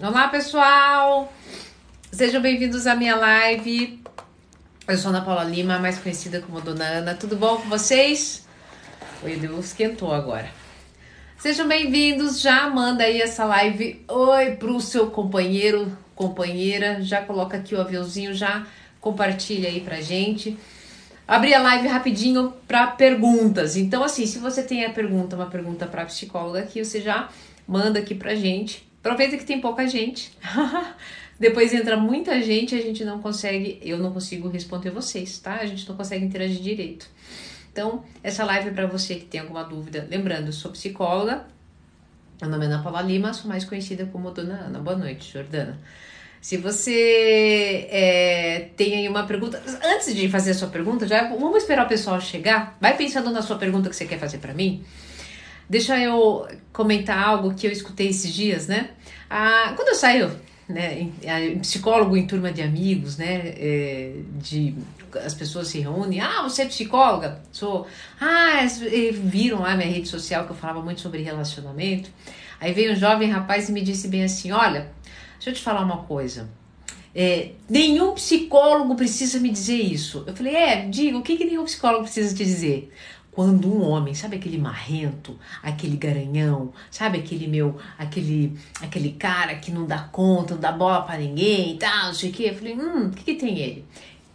Olá, pessoal! Sejam bem-vindos à minha live. Eu sou Ana Paula Lima, mais conhecida como Dona Ana. Tudo bom com vocês? Oi, Deus esquentou agora. Sejam bem-vindos. Já manda aí essa live oi pro seu companheiro, companheira. Já coloca aqui o aviãozinho, já compartilha aí pra gente. Abri a live rapidinho para perguntas. Então, assim, se você tem a pergunta, uma pergunta para psicóloga aqui, você já manda aqui pra gente Aproveita que tem pouca gente. Depois entra muita gente e a gente não consegue, eu não consigo responder vocês, tá? A gente não consegue interagir direito. Então, essa live é para você que tem alguma dúvida. Lembrando, eu sou psicóloga. Meu nome é Ana Paula Lima, sou mais conhecida como Dona Ana. Boa noite, Jordana. Se você é, tem aí uma pergunta, antes de fazer a sua pergunta, já vamos esperar o pessoal chegar. Vai pensando na sua pergunta que você quer fazer para mim. Deixa eu comentar algo que eu escutei esses dias, né? Ah, quando eu saio, né, em, psicólogo em turma de amigos, né, é, de as pessoas se reúnem, ah, você é psicóloga? Sou. Ah, viram lá minha rede social que eu falava muito sobre relacionamento. Aí veio um jovem rapaz e me disse bem assim: Olha, deixa eu te falar uma coisa. É, nenhum psicólogo precisa me dizer isso. Eu falei, é, diga, o que, que nenhum psicólogo precisa te dizer? Quando um homem, sabe aquele marrento, aquele garanhão, sabe aquele meu, aquele aquele cara que não dá conta, não dá bola para ninguém e tal, não sei o que. Eu falei, hum, o que, que tem ele?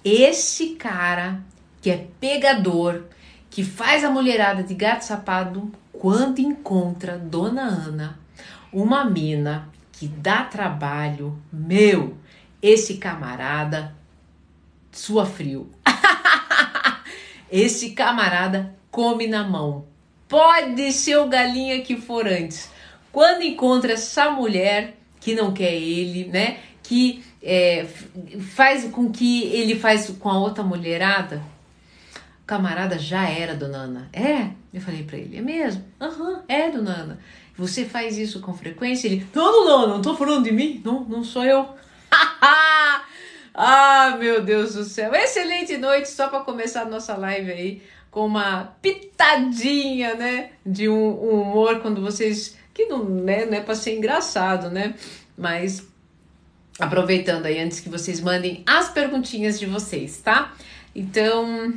Esse cara que é pegador, que faz a mulherada de gato sapado quando encontra Dona Ana, uma mina que dá trabalho, meu, esse camarada sua frio. esse camarada come na mão. Pode ser o galinha que for antes. Quando encontra essa mulher que não quer ele, né? Que é, faz com que ele faz com a outra mulherada. O camarada já era, dona Ana. É? Eu falei para ele, é mesmo? Aham, uhum, é, dona Ana. Você faz isso com frequência? Ele, não, não, não, não tô falando de mim. Não, não sou eu. ah, meu Deus do céu. Excelente noite, só para começar a nossa live aí com uma pitadinha, né, de um, um humor quando vocês que não, né, não é para ser engraçado, né? Mas aproveitando aí antes que vocês mandem as perguntinhas de vocês, tá? Então,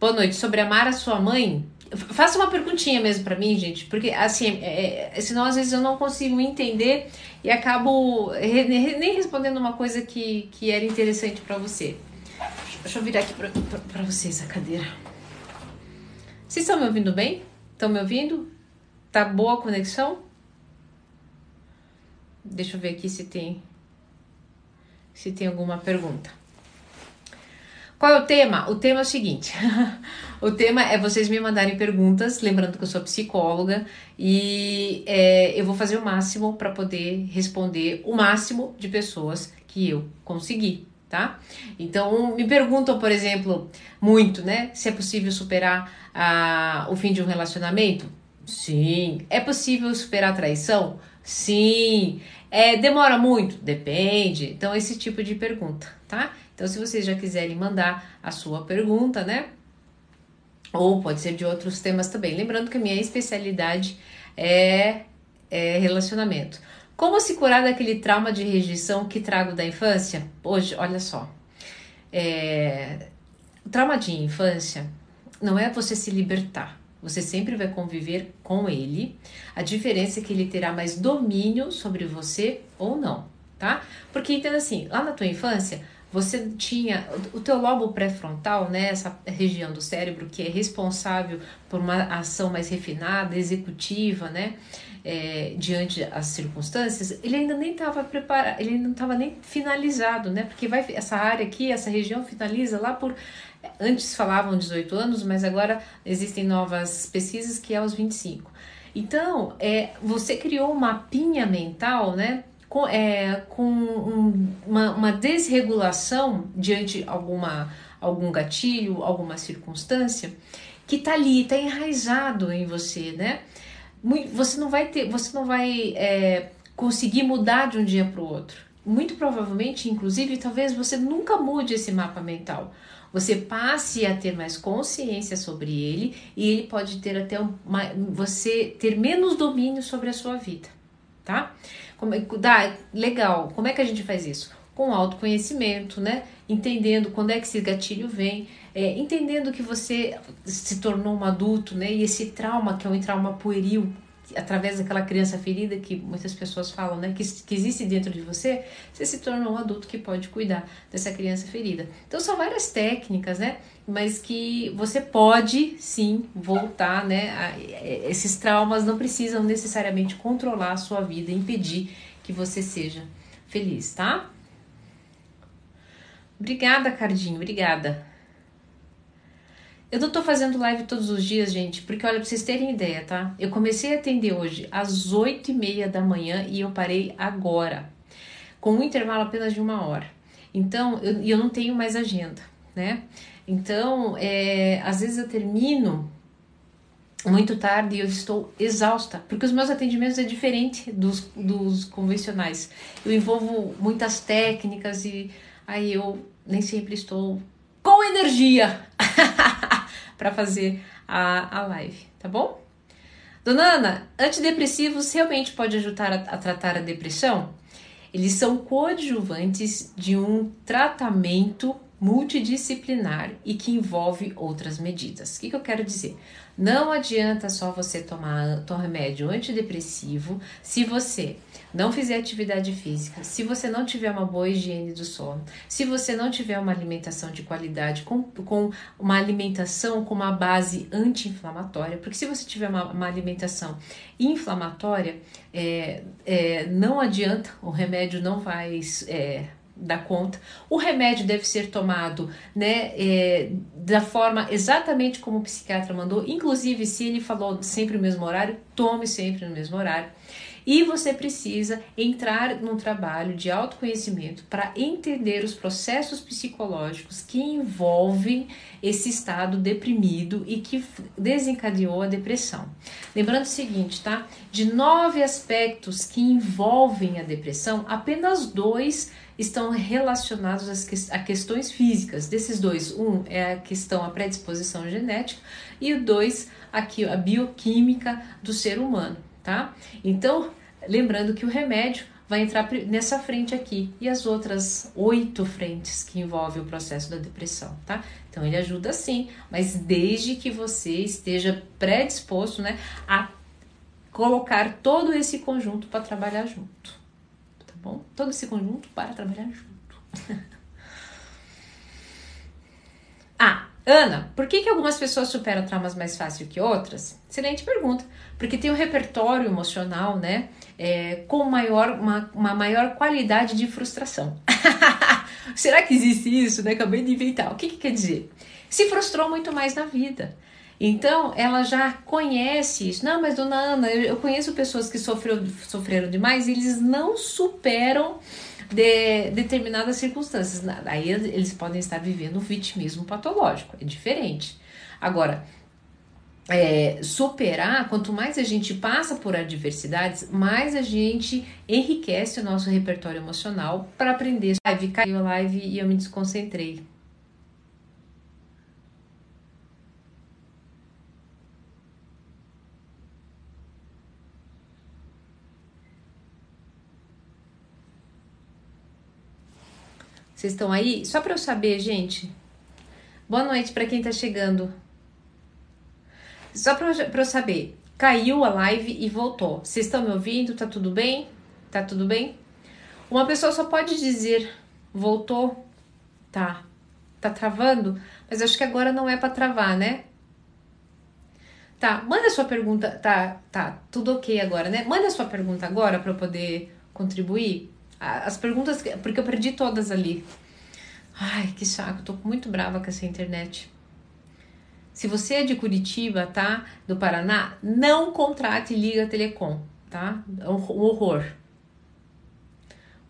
boa noite. Sobre amar a sua mãe, faça uma perguntinha mesmo para mim, gente, porque assim, é, é, senão às vezes eu não consigo entender e acabo nem respondendo uma coisa que, que era interessante para você. Deixa eu virar aqui pra, pra, pra vocês a cadeira. Vocês estão me ouvindo bem? Estão me ouvindo? Tá boa a conexão? Deixa eu ver aqui se tem se tem alguma pergunta. Qual é o tema? O tema é o seguinte: o tema é vocês me mandarem perguntas, lembrando que eu sou psicóloga e é, eu vou fazer o máximo para poder responder o máximo de pessoas que eu conseguir tá? Então, me perguntam, por exemplo, muito, né? Se é possível superar a, o fim de um relacionamento? Sim. É possível superar a traição? Sim. É, demora muito? Depende. Então, esse tipo de pergunta, tá? Então, se vocês já quiserem mandar a sua pergunta, né? Ou pode ser de outros temas também. Lembrando que a minha especialidade é, é relacionamento. Como se curar daquele trauma de rejeição que trago da infância? Hoje, olha só. É, o trauma de infância não é você se libertar. Você sempre vai conviver com ele. A diferença é que ele terá mais domínio sobre você ou não, tá? Porque entenda assim, lá na tua infância, você tinha o teu lobo pré-frontal, né, essa região do cérebro que é responsável por uma ação mais refinada, executiva, né? É, diante das circunstâncias, ele ainda nem estava preparado, ele ainda não estava nem finalizado, né? Porque vai essa área aqui, essa região finaliza lá por antes falavam 18 anos, mas agora existem novas pesquisas que é aos 25. Então, é, você criou um mapinha mental, né? Com, é, com um, uma, uma desregulação diante alguma, algum gatilho, alguma circunstância, que tá ali, tá enraizado em você, né? Você não vai ter, você não vai é, conseguir mudar de um dia para o outro. Muito provavelmente, inclusive, talvez você nunca mude esse mapa mental. Você passe a ter mais consciência sobre ele e ele pode ter até uma, você ter menos domínio sobre a sua vida, tá? Como, é dá, legal. Como é que a gente faz isso? Com autoconhecimento, né? Entendendo quando é que esse gatilho vem, é, entendendo que você se tornou um adulto, né? E esse trauma, que é um trauma pueril, através daquela criança ferida que muitas pessoas falam, né, que, que existe dentro de você, você se tornou um adulto que pode cuidar dessa criança ferida. Então são várias técnicas, né, mas que você pode sim voltar, né, a, esses traumas não precisam necessariamente controlar a sua vida, impedir que você seja feliz, tá? Obrigada, Cardinho, obrigada. Eu não tô fazendo live todos os dias, gente, porque olha, pra vocês terem ideia, tá? Eu comecei a atender hoje às oito e meia da manhã e eu parei agora, com um intervalo apenas de uma hora. Então, eu, eu não tenho mais agenda, né? Então, é, às vezes eu termino muito tarde e eu estou exausta, porque os meus atendimentos é diferente dos, dos convencionais. Eu envolvo muitas técnicas e aí eu nem sempre estou com energia. para fazer a, a live, tá bom? Dona Ana, antidepressivos realmente pode ajudar a, a tratar a depressão? Eles são coadjuvantes de um tratamento multidisciplinar e que envolve outras medidas. O que, que eu quero dizer? Não adianta só você tomar, remédio antidepressivo se você não fizer atividade física, se você não tiver uma boa higiene do sono, se você não tiver uma alimentação de qualidade, com, com uma alimentação com uma base anti-inflamatória, porque se você tiver uma, uma alimentação inflamatória, é, é, não adianta, o remédio não vai. É, dar conta. O remédio deve ser tomado né, é, da forma exatamente como o psiquiatra mandou, inclusive se ele falou sempre no mesmo horário, tome sempre no mesmo horário. E você precisa entrar num trabalho de autoconhecimento para entender os processos psicológicos que envolvem esse estado deprimido e que desencadeou a depressão. Lembrando o seguinte, tá? De nove aspectos que envolvem a depressão, apenas dois estão relacionados a questões físicas. Desses dois, um é a questão a predisposição genética e o dois aqui a bioquímica do ser humano tá? Então, lembrando que o remédio vai entrar nessa frente aqui e as outras oito frentes que envolvem o processo da depressão, tá? Então ele ajuda sim, mas desde que você esteja predisposto, né, a colocar todo esse conjunto para trabalhar junto, tá bom? Todo esse conjunto para trabalhar junto. ah, Ana, por que, que algumas pessoas superam traumas mais fácil que outras? Excelente pergunta. Porque tem um repertório emocional, né? É, com maior, uma, uma maior qualidade de frustração. Será que existe isso? Né? Acabei de inventar. O que, que quer dizer? Se frustrou muito mais na vida. Então, ela já conhece isso. Não, mas dona Ana, eu, eu conheço pessoas que sofreu, sofreram demais e eles não superam de determinadas circunstâncias. Aí eles podem estar vivendo um vitimismo patológico, é diferente. Agora, é, superar, quanto mais a gente passa por adversidades, mais a gente enriquece o nosso repertório emocional para aprender. Live, caiu a live e eu me desconcentrei. Vocês estão aí? Só para eu saber, gente. Boa noite para quem está chegando. Só para eu saber, caiu a live e voltou. Vocês estão me ouvindo? Tá tudo bem? Tá tudo bem? Uma pessoa só pode dizer voltou, tá? Tá travando? Mas acho que agora não é para travar, né? Tá, manda sua pergunta. Tá, tá, tudo ok agora, né? Manda sua pergunta agora para eu poder contribuir. As perguntas, porque eu perdi todas ali. Ai, que saco, tô muito brava com essa internet. Se você é de Curitiba, tá? Do Paraná, não contrate Liga Telecom, tá? É um horror.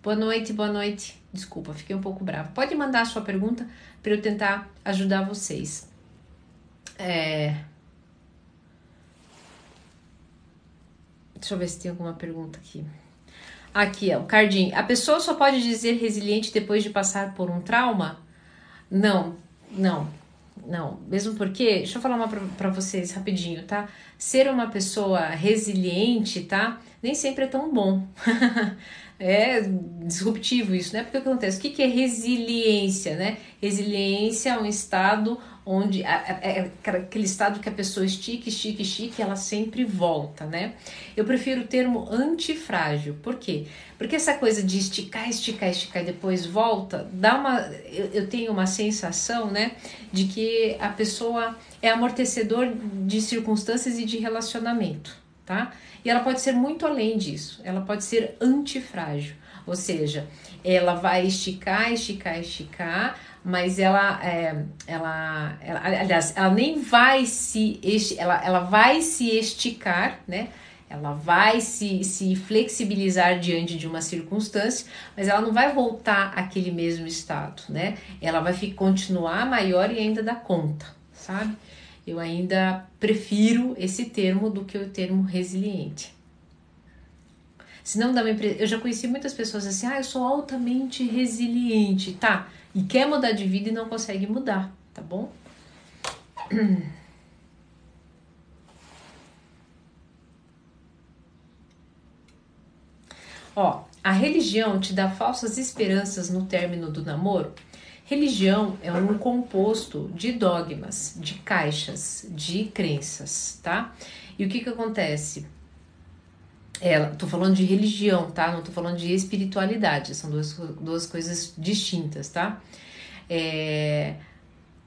Boa noite, boa noite. Desculpa, fiquei um pouco brava. Pode mandar a sua pergunta para eu tentar ajudar vocês. É... Deixa eu ver se tem alguma pergunta aqui. Aqui, ó, o Cardinho. A pessoa só pode dizer resiliente depois de passar por um trauma? Não, não. não. Mesmo porque, deixa eu falar uma para vocês rapidinho, tá? Ser uma pessoa resiliente, tá? Nem sempre é tão bom. é disruptivo isso, né? Porque o que acontece? O que é resiliência, né? Resiliência é um estado onde é aquele estado que a pessoa estica, estica, estica, ela sempre volta, né? Eu prefiro o termo antifrágil. Por quê? Porque essa coisa de esticar, esticar, esticar e depois volta, dá uma eu, eu tenho uma sensação, né, de que a pessoa é amortecedor de circunstâncias e de relacionamento, tá? E ela pode ser muito além disso, ela pode ser antifrágil, ou seja, ela vai esticar, esticar, esticar, mas ela, é, ela, ela, aliás, ela nem vai se, ela, ela vai se esticar, né? Ela vai se, se flexibilizar diante de uma circunstância, mas ela não vai voltar àquele mesmo estado, né? Ela vai continuar maior e ainda dar conta, sabe? Eu ainda prefiro esse termo do que o termo resiliente. Senão dá uma Eu já conheci muitas pessoas assim, ah, eu sou altamente resiliente, tá? E quer mudar de vida e não consegue mudar, tá bom? Ó, a religião te dá falsas esperanças no término do namoro? Religião é um composto de dogmas, de caixas, de crenças, tá? E o que que acontece? É, tô falando de religião, tá? Não tô falando de espiritualidade, são duas, duas coisas distintas, tá? É,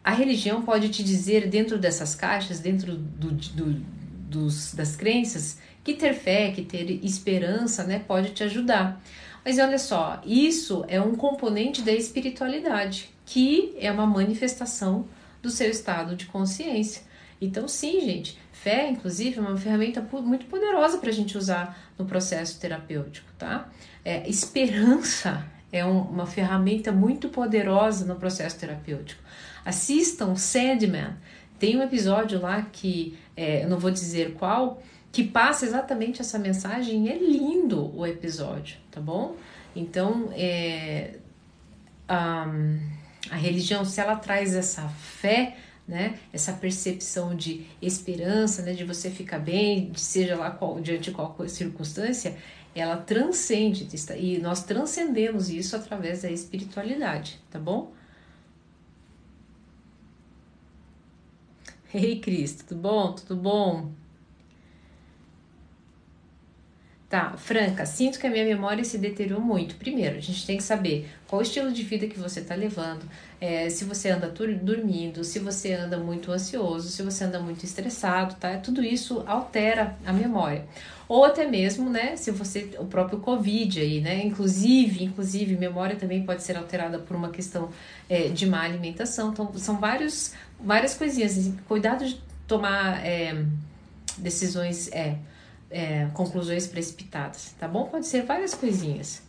a religião pode te dizer dentro dessas caixas, dentro do, do, dos, das crenças, que ter fé, que ter esperança, né, pode te ajudar. Mas olha só, isso é um componente da espiritualidade que é uma manifestação do seu estado de consciência. Então, sim, gente, fé, inclusive, é uma ferramenta muito poderosa para a gente usar no processo terapêutico, tá? É, esperança é um, uma ferramenta muito poderosa no processo terapêutico. Assistam Sandman, tem um episódio lá que, é, eu não vou dizer qual, que passa exatamente essa mensagem. É lindo o episódio, tá bom? Então, é, um, a religião, se ela traz essa fé, né, essa percepção de esperança, né, de você ficar bem, seja lá qual, diante de qual circunstância, ela transcende e nós transcendemos isso através da espiritualidade, tá bom? Ei, Cris, tudo bom? Tudo bom? Tá, Franca, sinto que a minha memória se deteriorou muito. Primeiro, a gente tem que saber qual o estilo de vida que você está levando, é, se você anda dormindo, se você anda muito ansioso, se você anda muito estressado, tá? Tudo isso altera a memória. Ou até mesmo, né, se você, o próprio Covid aí, né? Inclusive, inclusive, memória também pode ser alterada por uma questão é, de má alimentação. Então, são vários, várias coisinhas. Cuidado de tomar é, decisões. É, é, conclusões precipitadas, tá bom? Pode ser várias coisinhas.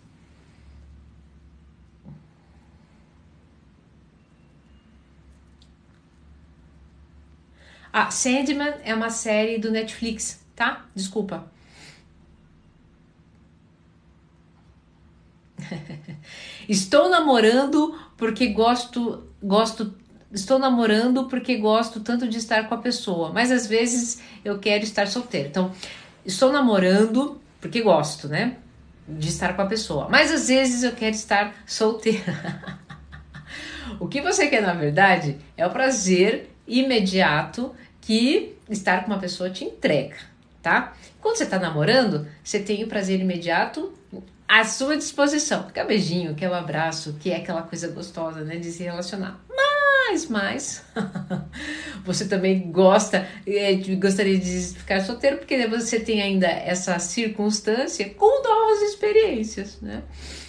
Ah, Sandman é uma série do Netflix, tá? Desculpa. Estou namorando porque gosto, gosto, estou namorando porque gosto tanto de estar com a pessoa, mas às vezes eu quero estar solteiro. Então, estou namorando porque gosto, né? De estar com a pessoa. Mas às vezes eu quero estar solteira. o que você quer, na verdade, é o prazer imediato que estar com uma pessoa te entrega, tá? Quando você está namorando, você tem o prazer imediato à sua disposição. Que é beijinho, que é o abraço, que é aquela coisa gostosa, né? De se relacionar. Mas mais, mas você também gosta, é, gostaria de ficar solteiro, porque você tem ainda essa circunstância com novas experiências, né?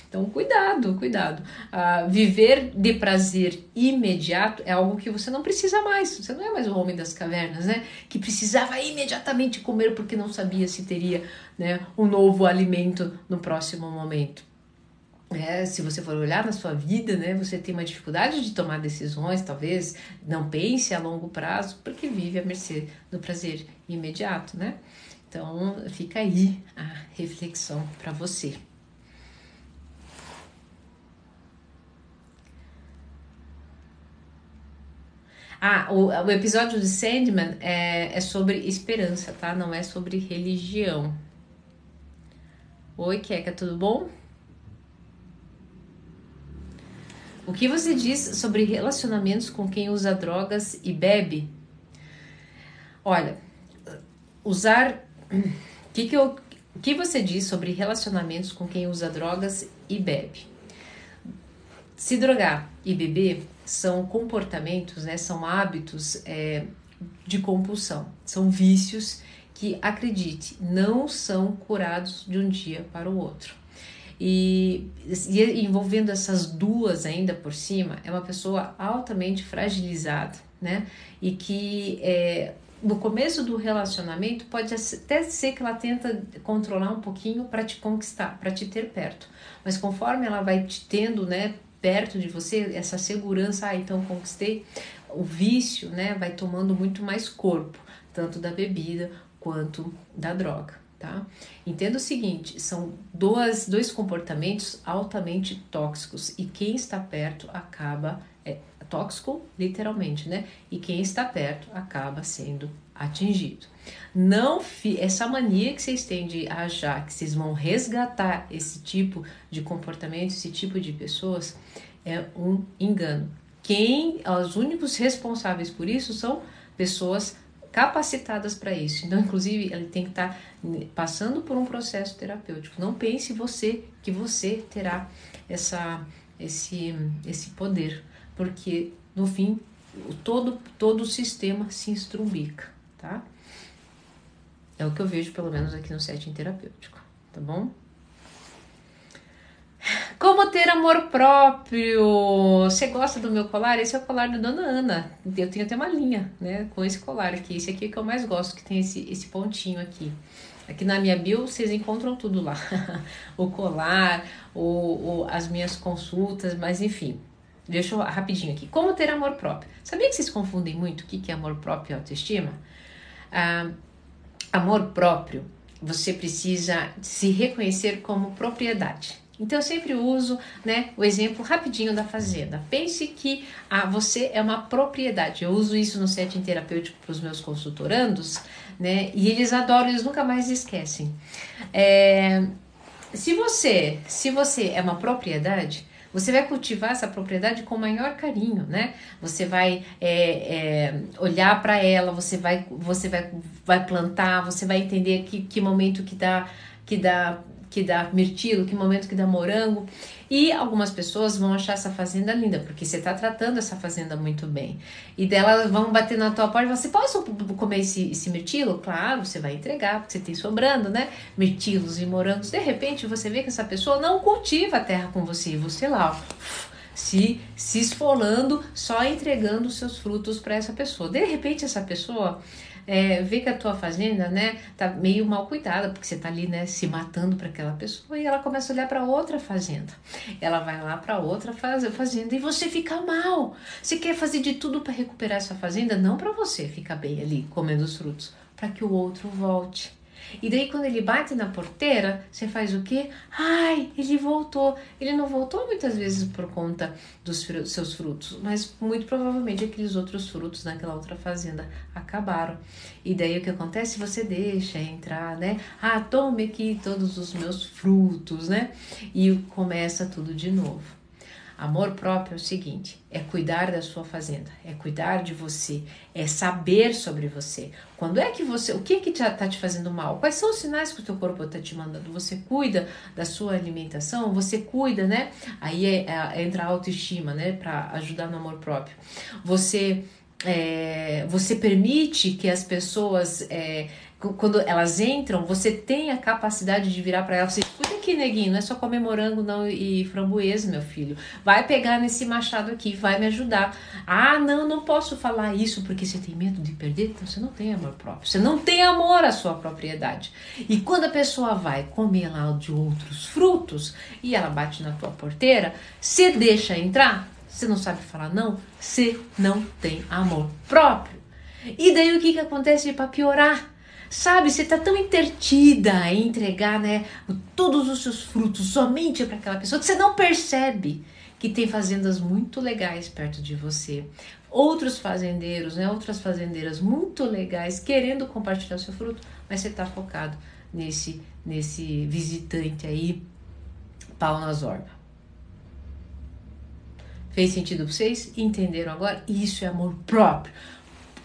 Então, cuidado, cuidado. Uh, viver de prazer imediato é algo que você não precisa mais. Você não é mais o homem das cavernas, né? Que precisava imediatamente comer porque não sabia se teria né, um novo alimento no próximo momento. É, se você for olhar na sua vida, né, você tem uma dificuldade de tomar decisões, talvez não pense a longo prazo, porque vive à mercê do prazer imediato, né? Então, fica aí a reflexão para você. Ah, o, o episódio de Sandman é, é sobre esperança, tá? Não é sobre religião. Oi, Keka, tudo bom? O que você diz sobre relacionamentos com quem usa drogas e bebe? Olha, usar. O que, que, eu, que você diz sobre relacionamentos com quem usa drogas e bebe? Se drogar e beber são comportamentos, né, são hábitos é, de compulsão, são vícios que, acredite, não são curados de um dia para o outro. E, e, envolvendo essas duas ainda por cima, é uma pessoa altamente fragilizada, né? E que é, no começo do relacionamento pode até ser que ela tenta controlar um pouquinho para te conquistar, para te ter perto. Mas conforme ela vai te tendo, né, perto de você, essa segurança, ah, então conquistei, o vício, né, vai tomando muito mais corpo, tanto da bebida quanto da droga, tá? Entenda o seguinte, são dois, comportamentos altamente tóxicos e quem está perto acaba é tóxico literalmente, né? E quem está perto acaba sendo atingido. Não essa mania que vocês têm de achar que vocês vão resgatar esse tipo de comportamento, esse tipo de pessoas, é um engano. Quem, os únicos responsáveis por isso são pessoas capacitadas para isso. Então, inclusive, ele tem que estar tá passando por um processo terapêutico. Não pense você que você terá essa, esse, esse poder, porque no fim todo todo o sistema se estrumbica tá? É o que eu vejo, pelo menos aqui no setting terapêutico, tá bom? Como ter amor próprio? Você gosta do meu colar? Esse é o colar da Dona Ana. Eu tenho até uma linha, né, com esse colar aqui. Esse aqui é que eu mais gosto, que tem esse, esse pontinho aqui. Aqui na minha bio vocês encontram tudo lá. o colar, o, o, as minhas consultas, mas enfim. Deixa eu rapidinho aqui. Como ter amor próprio? Sabia que vocês confundem muito o que é amor próprio e autoestima? Ah, amor próprio, você precisa se reconhecer como propriedade. Então eu sempre uso né, o exemplo rapidinho da fazenda. Pense que ah, você é uma propriedade. Eu uso isso no setting terapêutico para os meus consultorandos, né? E eles adoram, eles nunca mais esquecem. É, se você, se você é uma propriedade, você vai cultivar essa propriedade com maior carinho, né? Você vai é, é, olhar para ela, você vai, você vai, vai plantar, você vai entender que, que momento que dá, que dá que dá mirtilo, que momento que dá morango. E algumas pessoas vão achar essa fazenda linda, porque você está tratando essa fazenda muito bem. E delas vão bater na tua porta e falar assim: posso comer esse, esse mirtilo? Claro, você vai entregar, porque você tem sobrando, né? Mirtilos e morangos. De repente você vê que essa pessoa não cultiva a terra com você, e você lá, ó se, se esfolando, só entregando seus frutos para essa pessoa. De repente, essa pessoa é, vê que a tua fazenda, né, tá meio mal cuidada, porque você tá ali, né, se matando para aquela pessoa e ela começa a olhar para outra fazenda. Ela vai lá para outra fazenda e você fica mal. Você quer fazer de tudo para recuperar essa fazenda, não para você ficar bem ali comendo os frutos, para que o outro volte. E daí quando ele bate na porteira, você faz o quê? Ai, ele voltou. Ele não voltou muitas vezes por conta dos seus frutos, mas muito provavelmente aqueles outros frutos naquela outra fazenda acabaram. E daí o que acontece? Você deixa entrar, né? Ah, tome aqui todos os meus frutos, né? E começa tudo de novo. Amor próprio é o seguinte: é cuidar da sua fazenda, é cuidar de você, é saber sobre você. Quando é que você, o que que está te fazendo mal? Quais são os sinais que o teu corpo está te mandando? Você cuida da sua alimentação, você cuida, né? Aí é, é, entra a autoestima, né? Para ajudar no amor próprio. Você é, você permite que as pessoas é, quando elas entram, você tem a capacidade de virar para elas e escuta aqui, neguinho, não é só comer morango não e framboesa, meu filho. Vai pegar nesse machado aqui, vai me ajudar. Ah, não, não posso falar isso porque você tem medo de perder, então você não tem amor próprio. Você não tem amor à sua propriedade. E quando a pessoa vai comer lá de outros frutos e ela bate na tua porteira, você deixa entrar? Você não sabe falar não? Você não tem amor próprio. E daí o que que acontece para piorar? Sabe, você está tão intertida em entregar né, todos os seus frutos somente para aquela pessoa que você não percebe que tem fazendas muito legais perto de você. Outros fazendeiros, né, outras fazendeiras muito legais querendo compartilhar o seu fruto, mas você está focado nesse, nesse visitante aí, pau nas orbas. Fez sentido para vocês? Entenderam agora? Isso é amor próprio.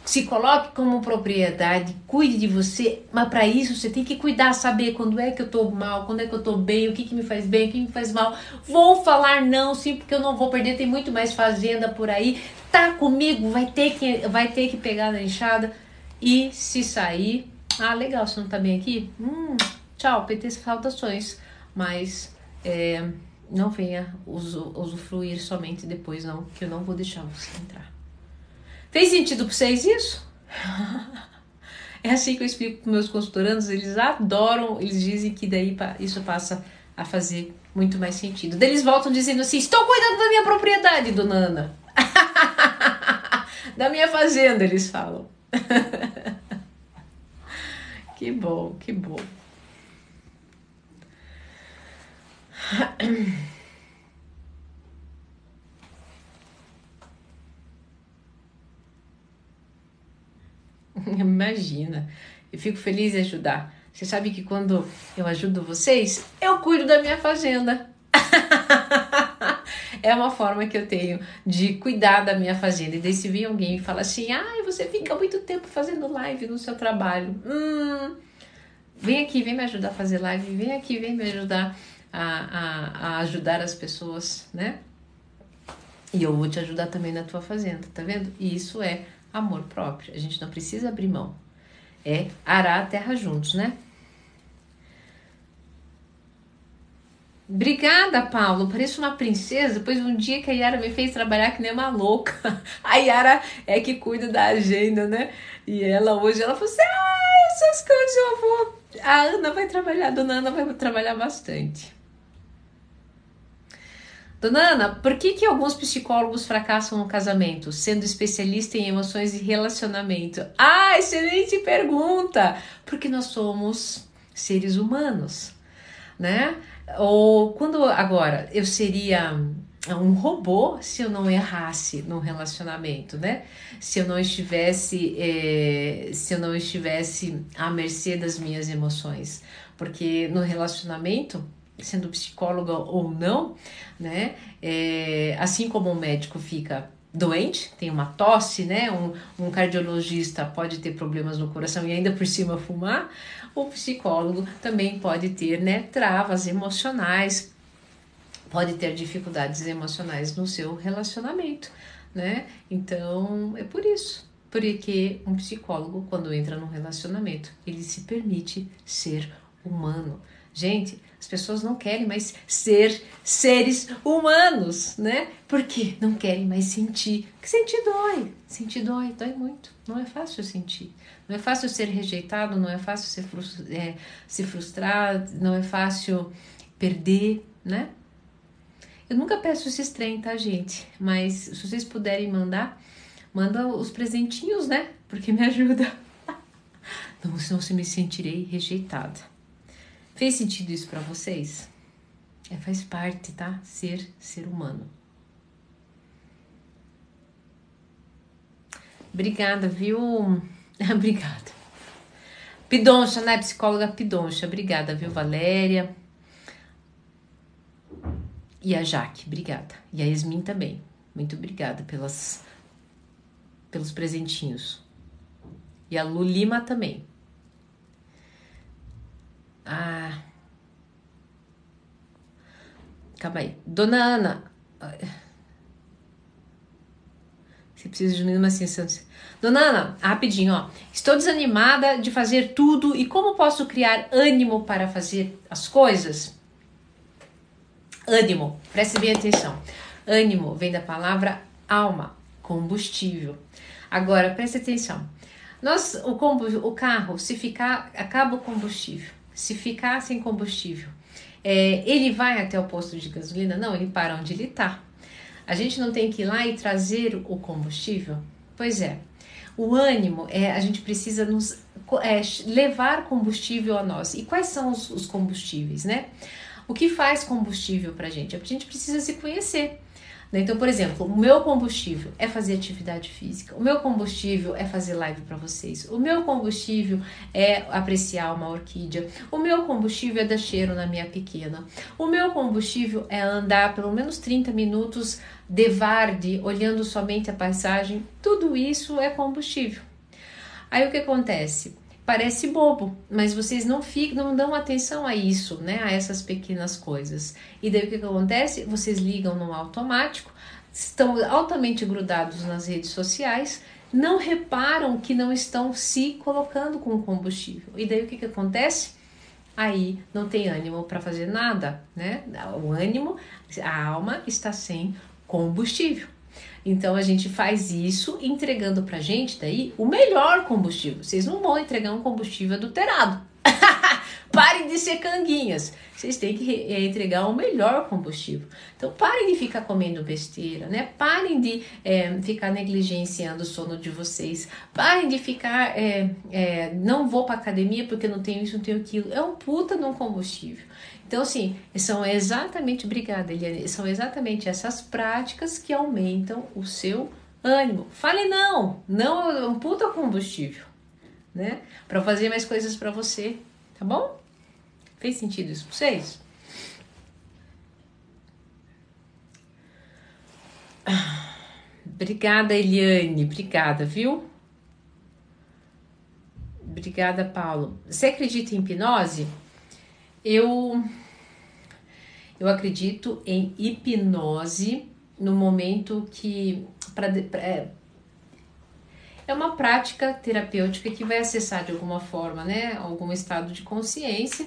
Se coloque como propriedade, cuide de você, mas para isso você tem que cuidar, saber quando é que eu tô mal, quando é que eu tô bem, o que, que me faz bem, o que me faz mal. Vou falar não, sim, porque eu não vou perder, tem muito mais fazenda por aí. Tá comigo, vai ter que, vai ter que pegar na enxada. E se sair, ah, legal, você não tá bem aqui? Hum, tchau, PT saudações. Mas é, não venha usufruir somente depois, não, que eu não vou deixar você entrar. Fez sentido para vocês isso? é assim que eu explico para meus consultorandos, eles adoram, eles dizem que daí isso passa a fazer muito mais sentido. Daí eles voltam dizendo assim: estou cuidando da minha propriedade, dona Ana. da minha fazenda, eles falam. que bom, que bom. Imagina, eu fico feliz em ajudar. Você sabe que quando eu ajudo vocês, eu cuido da minha fazenda. é uma forma que eu tenho de cuidar da minha fazenda. E daí se vir alguém e fala assim, ai, você fica muito tempo fazendo live no seu trabalho. Hum, vem aqui, vem me ajudar a fazer live, vem aqui, vem me ajudar a, a, a ajudar as pessoas, né? E eu vou te ajudar também na tua fazenda, tá vendo? E isso é amor próprio. A gente não precisa abrir mão. É arar a terra juntos, né? Obrigada, Paulo. Pareço uma princesa. Depois um dia que a Yara me fez trabalhar que nem uma louca. A Yara é que cuida da agenda, né? E ela hoje ela falou assim: ah, essas coisas eu vou. A Ana vai trabalhar, a dona Ana vai trabalhar bastante. Dona Ana, por que, que alguns psicólogos fracassam no casamento, sendo especialista em emoções e relacionamento? Ah, excelente pergunta! Porque nós somos seres humanos, né? Ou quando agora eu seria um robô se eu não errasse no relacionamento, né? Se eu não estivesse, é, se eu não estivesse à mercê das minhas emoções, porque no relacionamento sendo psicóloga ou não, né? É, assim como um médico fica doente, tem uma tosse, né? Um, um cardiologista pode ter problemas no coração e ainda por cima fumar, o psicólogo também pode ter, né? Travas emocionais, pode ter dificuldades emocionais no seu relacionamento, né? Então é por isso. Porque um psicólogo, quando entra num relacionamento, ele se permite ser humano. Gente, as pessoas não querem mais ser seres humanos, né? Porque não querem mais sentir. Porque sentir dói. Sentir dói, dói muito. Não é fácil sentir. Não é fácil ser rejeitado, não é fácil ser é, se frustrar, não é fácil perder, né? Eu nunca peço esses trem, tá, gente? Mas se vocês puderem mandar, manda os presentinhos, né? Porque me ajuda. Não, senão se me sentirei rejeitada. Fez sentido isso para vocês? É, faz parte, tá? Ser ser humano. Obrigada, viu? Obrigada. Pidoncha, né? Psicóloga Pidoncha. Obrigada, viu, Valéria? E a Jaque, obrigada. E a Esmin também. Muito obrigada pelas, pelos presentinhos. E a Lulima também. Ah. Calma aí. Dona Ana. Você precisa de uma sensação. Dona Ana, rapidinho, ó. Estou desanimada de fazer tudo e como posso criar ânimo para fazer as coisas? Ânimo, preste bem atenção. Ânimo vem da palavra alma, combustível. Agora, preste atenção. Nós, o, o carro, se ficar, acaba o combustível se ficar sem combustível, é, ele vai até o posto de gasolina? Não, ele para onde ele está. A gente não tem que ir lá e trazer o combustível? Pois é. O ânimo é a gente precisa nos é, levar combustível a nós. E quais são os, os combustíveis, né? O que faz combustível para a gente? A gente precisa se conhecer. Né? Então, por exemplo, o meu combustível é fazer atividade física, o meu combustível é fazer live para vocês, o meu combustível é apreciar uma orquídea, o meu combustível é dar cheiro na minha pequena, o meu combustível é andar pelo menos 30 minutos de varde, olhando somente a paisagem. Tudo isso é combustível. Aí o que acontece? Parece bobo, mas vocês não ficam, não dão atenção a isso, né? A essas pequenas coisas. E daí o que, que acontece? Vocês ligam no automático, estão altamente grudados nas redes sociais, não reparam que não estão se colocando com combustível. E daí o que, que acontece? Aí não tem ânimo para fazer nada, né? O ânimo, a alma está sem combustível. Então a gente faz isso entregando pra gente daí o melhor combustível. Vocês não vão entregar um combustível adulterado. parem de ser canguinhas. Vocês têm que é, entregar o melhor combustível. Então parem de ficar comendo besteira, né? Parem de é, ficar negligenciando o sono de vocês. Parem de ficar é, é, não vou para academia porque não tenho isso, não tenho aquilo. É um puta de um combustível. Então, assim, são exatamente, obrigada, Eliane, são exatamente essas práticas que aumentam o seu ânimo. Fale não, não é um puta combustível, né? Para fazer mais coisas para você, tá bom? Fez sentido isso pra vocês? Obrigada, Eliane. Obrigada, viu? Obrigada, Paulo. Você acredita em hipnose? Eu eu acredito em hipnose no momento que pra, é, é uma prática terapêutica que vai acessar de alguma forma, né, algum estado de consciência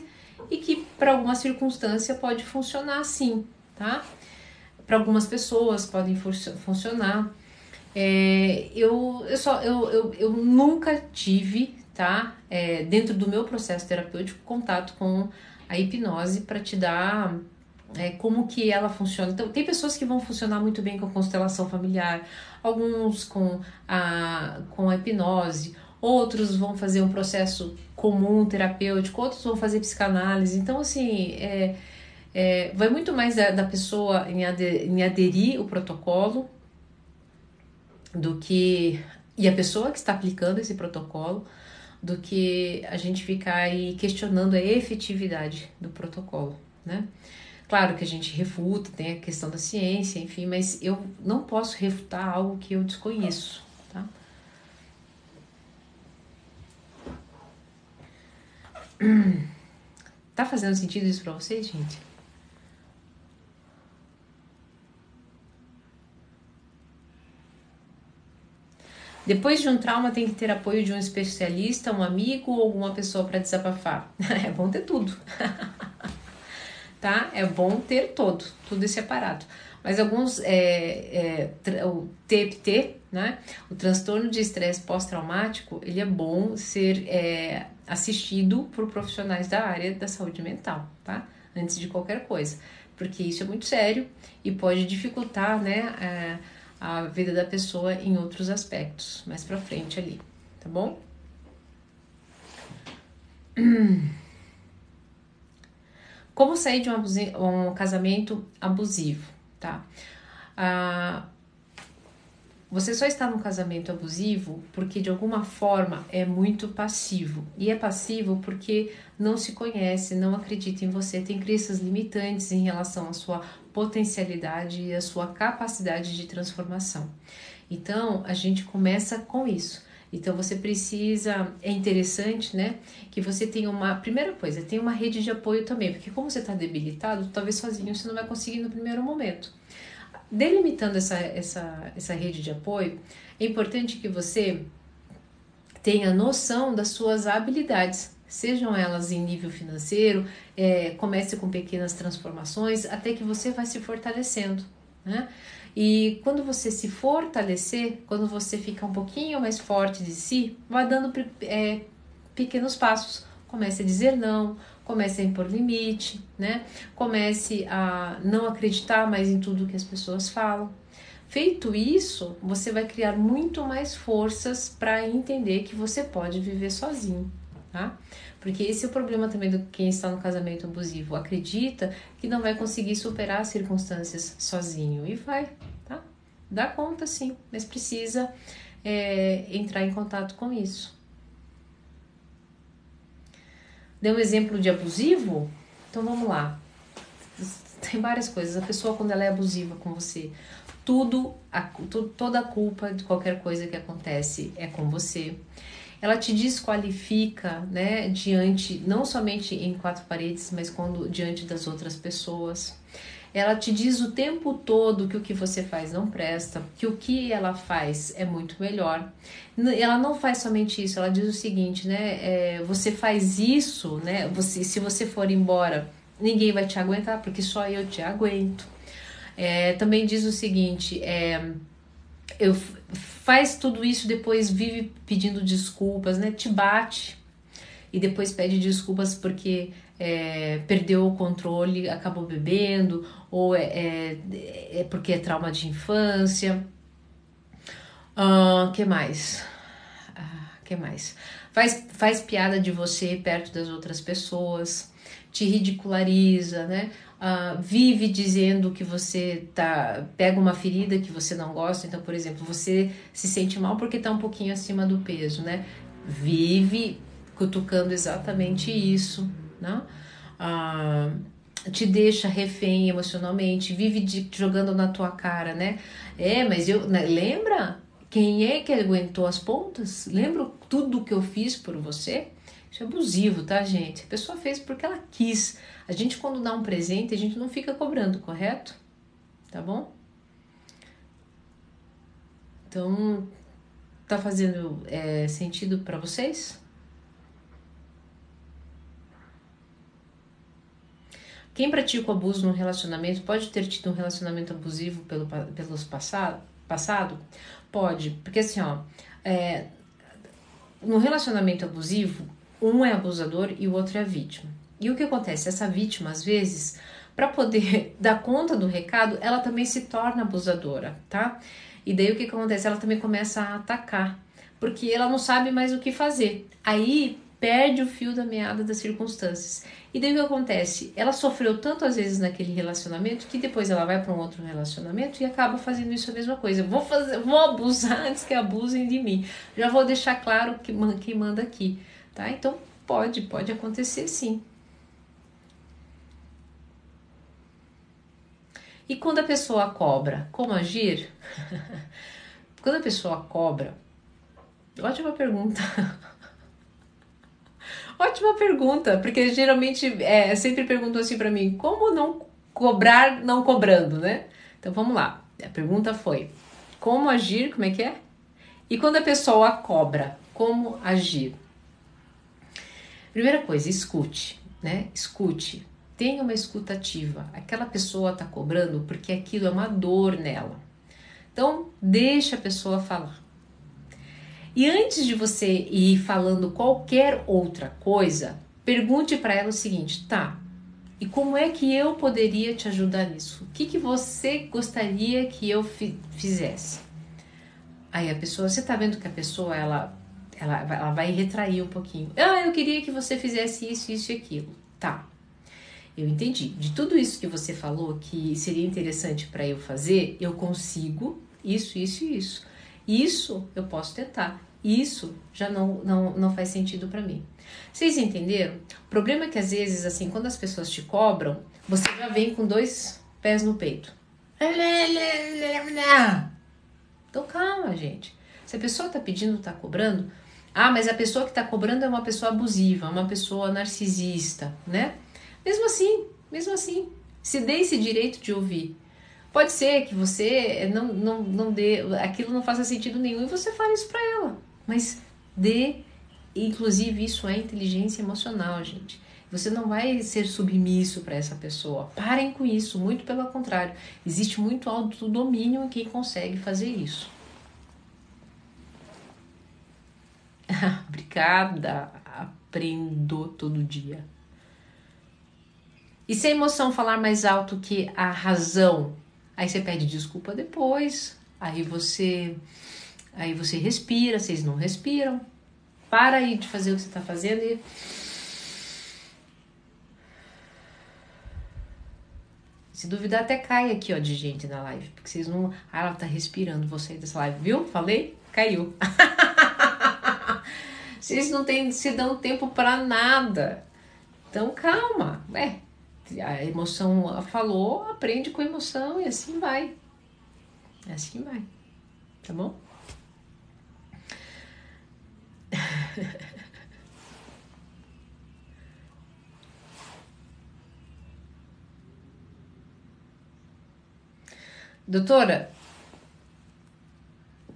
e que para alguma circunstância pode funcionar assim, tá? Para algumas pessoas podem funcionar. É, eu, eu, só, eu, eu, eu nunca tive, tá? É, dentro do meu processo terapêutico, contato com a hipnose para te dar é, como que ela funciona. Então, tem pessoas que vão funcionar muito bem com a constelação familiar, alguns com a, com a hipnose, outros vão fazer um processo comum terapêutico, outros vão fazer psicanálise. Então, assim, é, é, vai muito mais da, da pessoa em, ader, em aderir o protocolo do que. e a pessoa que está aplicando esse protocolo do que a gente ficar aí questionando a efetividade do protocolo, né? Claro que a gente refuta, tem a questão da ciência, enfim, mas eu não posso refutar algo que eu desconheço, tá? Tá fazendo sentido isso para vocês, gente? Depois de um trauma, tem que ter apoio de um especialista, um amigo ou alguma pessoa para desabafar. É bom ter tudo. tá? É bom ter todo, tudo separado. Mas alguns, é, é, o TPT, né? O transtorno de estresse pós-traumático, ele é bom ser é, assistido por profissionais da área da saúde mental, tá? Antes de qualquer coisa, porque isso é muito sério e pode dificultar, né? É, a vida da pessoa em outros aspectos, mais pra frente ali, tá bom? Como sair de um, um casamento abusivo, tá? Ah, você só está num casamento abusivo porque de alguma forma é muito passivo. E é passivo porque não se conhece, não acredita em você, tem crenças limitantes em relação à sua potencialidade e à sua capacidade de transformação. Então, a gente começa com isso. Então você precisa, é interessante, né, que você tenha uma, primeira coisa, tem uma rede de apoio também, porque como você está debilitado, talvez sozinho você não vai conseguir no primeiro momento. Delimitando essa, essa, essa rede de apoio, é importante que você tenha noção das suas habilidades, sejam elas em nível financeiro, é, comece com pequenas transformações, até que você vai se fortalecendo, né? E quando você se fortalecer, quando você fica um pouquinho mais forte de si, vai dando é, pequenos passos. Comece a dizer não, comece a impor limite, né? Comece a não acreditar mais em tudo que as pessoas falam. Feito isso, você vai criar muito mais forças para entender que você pode viver sozinho, tá? Porque esse é o problema também do quem está no casamento abusivo. Acredita que não vai conseguir superar as circunstâncias sozinho e vai, Dá conta sim, mas precisa é, entrar em contato com isso. Deu um exemplo de abusivo? Então vamos lá. Tem várias coisas. A pessoa, quando ela é abusiva com você, tudo, a, toda a culpa de qualquer coisa que acontece é com você. Ela te desqualifica, né, diante, não somente em quatro paredes, mas quando diante das outras pessoas. Ela te diz o tempo todo que o que você faz não presta, que o que ela faz é muito melhor. Ela não faz somente isso, ela diz o seguinte, né? É, você faz isso, né? Você, se você for embora, ninguém vai te aguentar, porque só eu te aguento. É, também diz o seguinte: é, eu faz tudo isso, depois vive pedindo desculpas, né? Te bate e depois pede desculpas porque é, perdeu o controle, acabou bebendo, ou é, é, é porque é trauma de infância. Uh, que mais? Uh, que mais? Faz, faz piada de você perto das outras pessoas, te ridiculariza, né? Uh, vive dizendo que você tá pega uma ferida que você não gosta, então, por exemplo, você se sente mal porque tá um pouquinho acima do peso, né? Vive cutucando exatamente isso, né? Ah, te deixa refém emocionalmente, vive de, jogando na tua cara, né? É, mas eu. Né, lembra? Quem é que aguentou as pontas? Lembra tudo que eu fiz por você? Isso é abusivo, tá, gente? A pessoa fez porque ela quis. A gente, quando dá um presente, a gente não fica cobrando, correto? Tá bom? Então, tá fazendo é, sentido para vocês? Quem pratica o abuso no relacionamento pode ter tido um relacionamento abusivo pelo, pelos passado, passado? Pode, porque assim, ó, é, no relacionamento abusivo, um é abusador e o outro é a vítima. E o que acontece? Essa vítima, às vezes, para poder dar conta do recado, ela também se torna abusadora, tá? E daí o que acontece? Ela também começa a atacar, porque ela não sabe mais o que fazer. Aí perde o fio da meada das circunstâncias. E daí o que acontece? Ela sofreu tanto às vezes naquele relacionamento que depois ela vai para um outro relacionamento e acaba fazendo isso a mesma coisa. Vou fazer, vou abusar antes que abusem de mim. Já vou deixar claro que quem manda aqui, tá? Então pode, pode acontecer sim. E quando a pessoa cobra, como agir? quando a pessoa cobra, ótima pergunta. Ótima pergunta, porque geralmente é, sempre perguntam assim para mim, como não cobrar não cobrando, né? Então vamos lá. A pergunta foi: como agir? Como é que é? E quando a pessoa cobra, como agir? Primeira coisa, escute, né? Escute. Tenha uma escutativa. Aquela pessoa está cobrando porque aquilo é uma dor nela. Então, deixa a pessoa falar. E antes de você ir falando qualquer outra coisa, pergunte para ela o seguinte: tá, e como é que eu poderia te ajudar nisso? O que, que você gostaria que eu fi fizesse? Aí a pessoa, você tá vendo que a pessoa ela, ela, ela vai retrair um pouquinho. Ah, eu queria que você fizesse isso, isso e aquilo. Tá. Eu entendi. De tudo isso que você falou que seria interessante para eu fazer, eu consigo isso, isso e isso. Isso eu posso tentar. Isso já não, não, não faz sentido para mim. Vocês entenderam? O problema é que às vezes, assim, quando as pessoas te cobram, você já vem com dois pés no peito. Então calma, gente. Se a pessoa tá pedindo, tá cobrando, ah, mas a pessoa que tá cobrando é uma pessoa abusiva, uma pessoa narcisista, né? Mesmo assim, mesmo assim, se dê esse direito de ouvir. Pode ser que você não, não, não dê, aquilo não faça sentido nenhum e você fale isso para ela. Mas dê, inclusive isso é inteligência emocional, gente. Você não vai ser submisso para essa pessoa. Parem com isso, muito pelo contrário. Existe muito autodomínio em quem consegue fazer isso. Obrigada. Aprendo todo dia. E se a emoção falar mais alto que a razão, Aí você pede desculpa depois, aí você aí você respira, vocês não respiram. Para aí de fazer o que você está fazendo e Se duvidar, até cai aqui, ó, de gente na live. Porque vocês não. Ah, ela tá respirando, sair dessa live, viu? Falei? Caiu. vocês não tem, se dão tempo para nada. Então, calma. É, a emoção falou, aprende com emoção e assim vai. Assim vai. Tá bom? Doutora,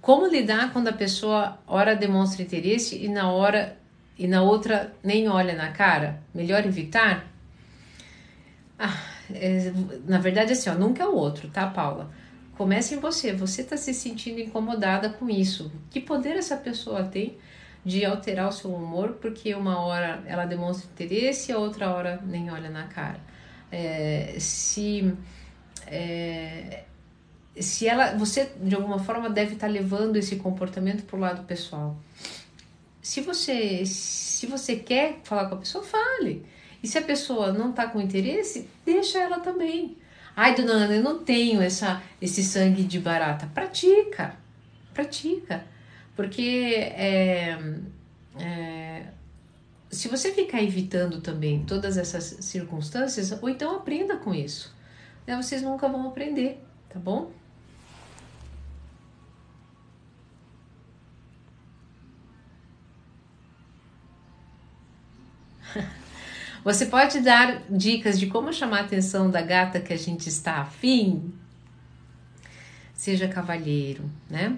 como lidar quando a pessoa ora demonstra interesse e na hora e na outra nem olha na cara? Melhor evitar? Ah, é, na verdade, assim, ó, nunca é o outro, tá, Paula? Comece em você. Você está se sentindo incomodada com isso. Que poder essa pessoa tem de alterar o seu humor porque uma hora ela demonstra interesse e a outra hora nem olha na cara? É, se é, se ela, você de alguma forma deve estar tá levando esse comportamento para o lado pessoal. Se você, se você quer falar com a pessoa, fale. E se a pessoa não está com interesse, deixa ela também. Ai, dona Ana, eu não tenho essa, esse sangue de barata. Pratica, pratica. Porque é, é, se você ficar evitando também todas essas circunstâncias, ou então aprenda com isso. Né? Vocês nunca vão aprender, tá bom? Você pode dar dicas de como chamar a atenção da gata que a gente está afim? Seja cavalheiro, né?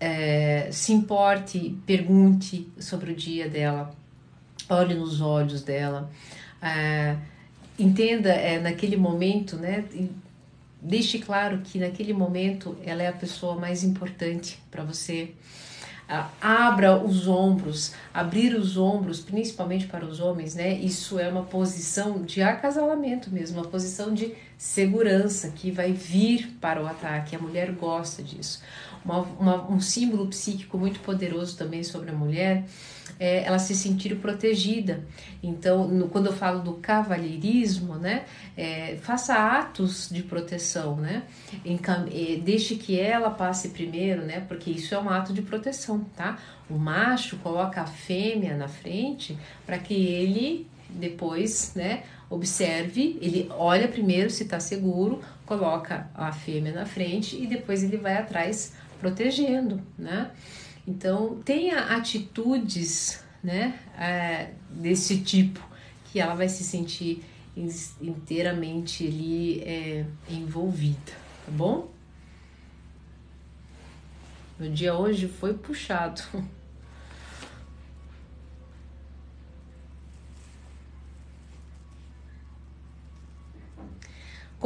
É, se importe, pergunte sobre o dia dela, olhe nos olhos dela, é, entenda é, naquele momento, né? Deixe claro que naquele momento ela é a pessoa mais importante para você abra os ombros, abrir os ombros, principalmente para os homens, né? Isso é uma posição de acasalamento mesmo, uma posição de segurança que vai vir para o ataque. A mulher gosta disso. Uma, uma, um símbolo psíquico muito poderoso também sobre a mulher é ela se sentir protegida. Então, no, quando eu falo do cavalheirismo, né, é, faça atos de proteção, né, é, deixe que ela passe primeiro, né, porque isso é um ato de proteção, tá? O macho coloca a fêmea na frente para que ele depois, né, observe, ele olha primeiro se está seguro, coloca a fêmea na frente e depois ele vai atrás protegendo, né? Então, tenha atitudes, né, é, desse tipo, que ela vai se sentir inteiramente ali é, envolvida, tá bom? Meu dia hoje foi puxado.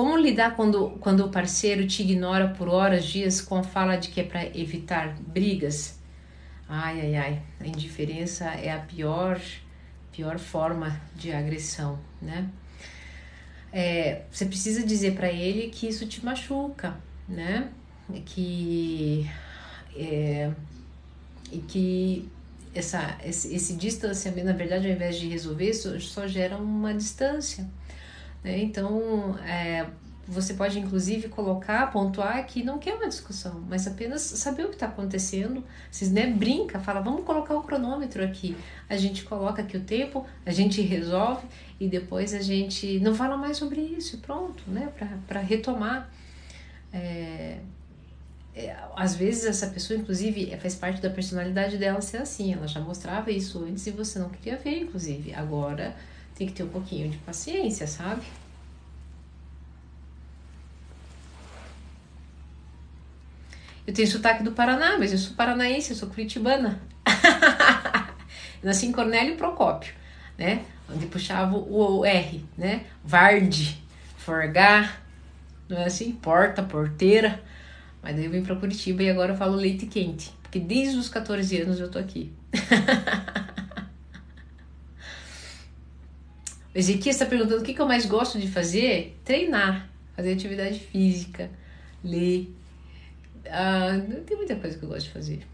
Como lidar quando, quando o parceiro te ignora por horas, dias com a fala de que é para evitar brigas? Ai, ai, ai, a indiferença é a pior, pior forma de agressão, né? É, você precisa dizer para ele que isso te machuca, né? Que é, e que essa, esse, esse distanciamento, na verdade, ao invés de resolver, só, só gera uma distância. Né? Então, é, você pode inclusive colocar, pontuar que não quer uma discussão, mas apenas saber o que está acontecendo. Vocês né, brinca, fala, vamos colocar o cronômetro aqui. A gente coloca aqui o tempo, a gente resolve e depois a gente não fala mais sobre isso, pronto, né? Para retomar. É, é, às vezes essa pessoa, inclusive, faz parte da personalidade dela ser assim. Ela já mostrava isso antes e você não queria ver, inclusive. Agora tem que ter um pouquinho de paciência, sabe? Eu tenho sotaque do Paraná, mas eu sou paranaense, eu sou curitibana. Nasci em Cornélio Procópio, né? Onde puxava o R, né? Varde, forgar, não é assim? Porta, porteira. Mas daí eu vim para Curitiba e agora eu falo leite quente, porque desde os 14 anos eu tô aqui. o Ezequiel está perguntando o que, que eu mais gosto de fazer? Treinar, fazer atividade física, ler, ah, não tem muita coisa que eu gosto de fazer.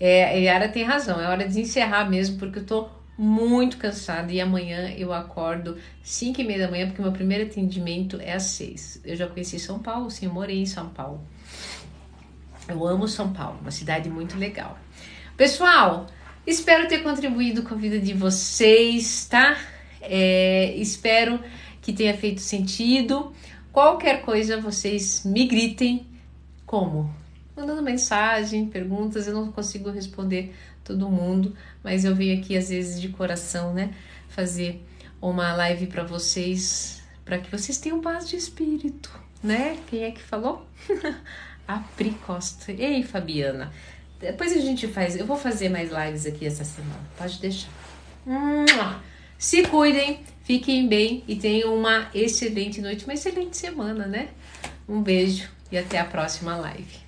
É, a Yara tem razão, é hora de encerrar mesmo, porque eu tô muito cansada e amanhã eu acordo 5 e meia da manhã porque meu primeiro atendimento é às 6. Eu já conheci São Paulo, sim, eu morei em São Paulo. Eu amo São Paulo, uma cidade muito legal. Pessoal, espero ter contribuído com a vida de vocês, tá? É, espero que tenha feito sentido. Qualquer coisa, vocês me gritem. Como? Mandando mensagem, perguntas, eu não consigo responder todo mundo, mas eu venho aqui às vezes de coração, né, fazer uma live para vocês, para que vocês tenham paz de espírito, né? Quem é que falou? a Pri Costa. Ei, Fabiana. Depois a gente faz, eu vou fazer mais lives aqui essa semana. Pode deixar. Se cuidem, fiquem bem e tenham uma excelente noite, uma excelente semana, né? Um beijo e até a próxima live.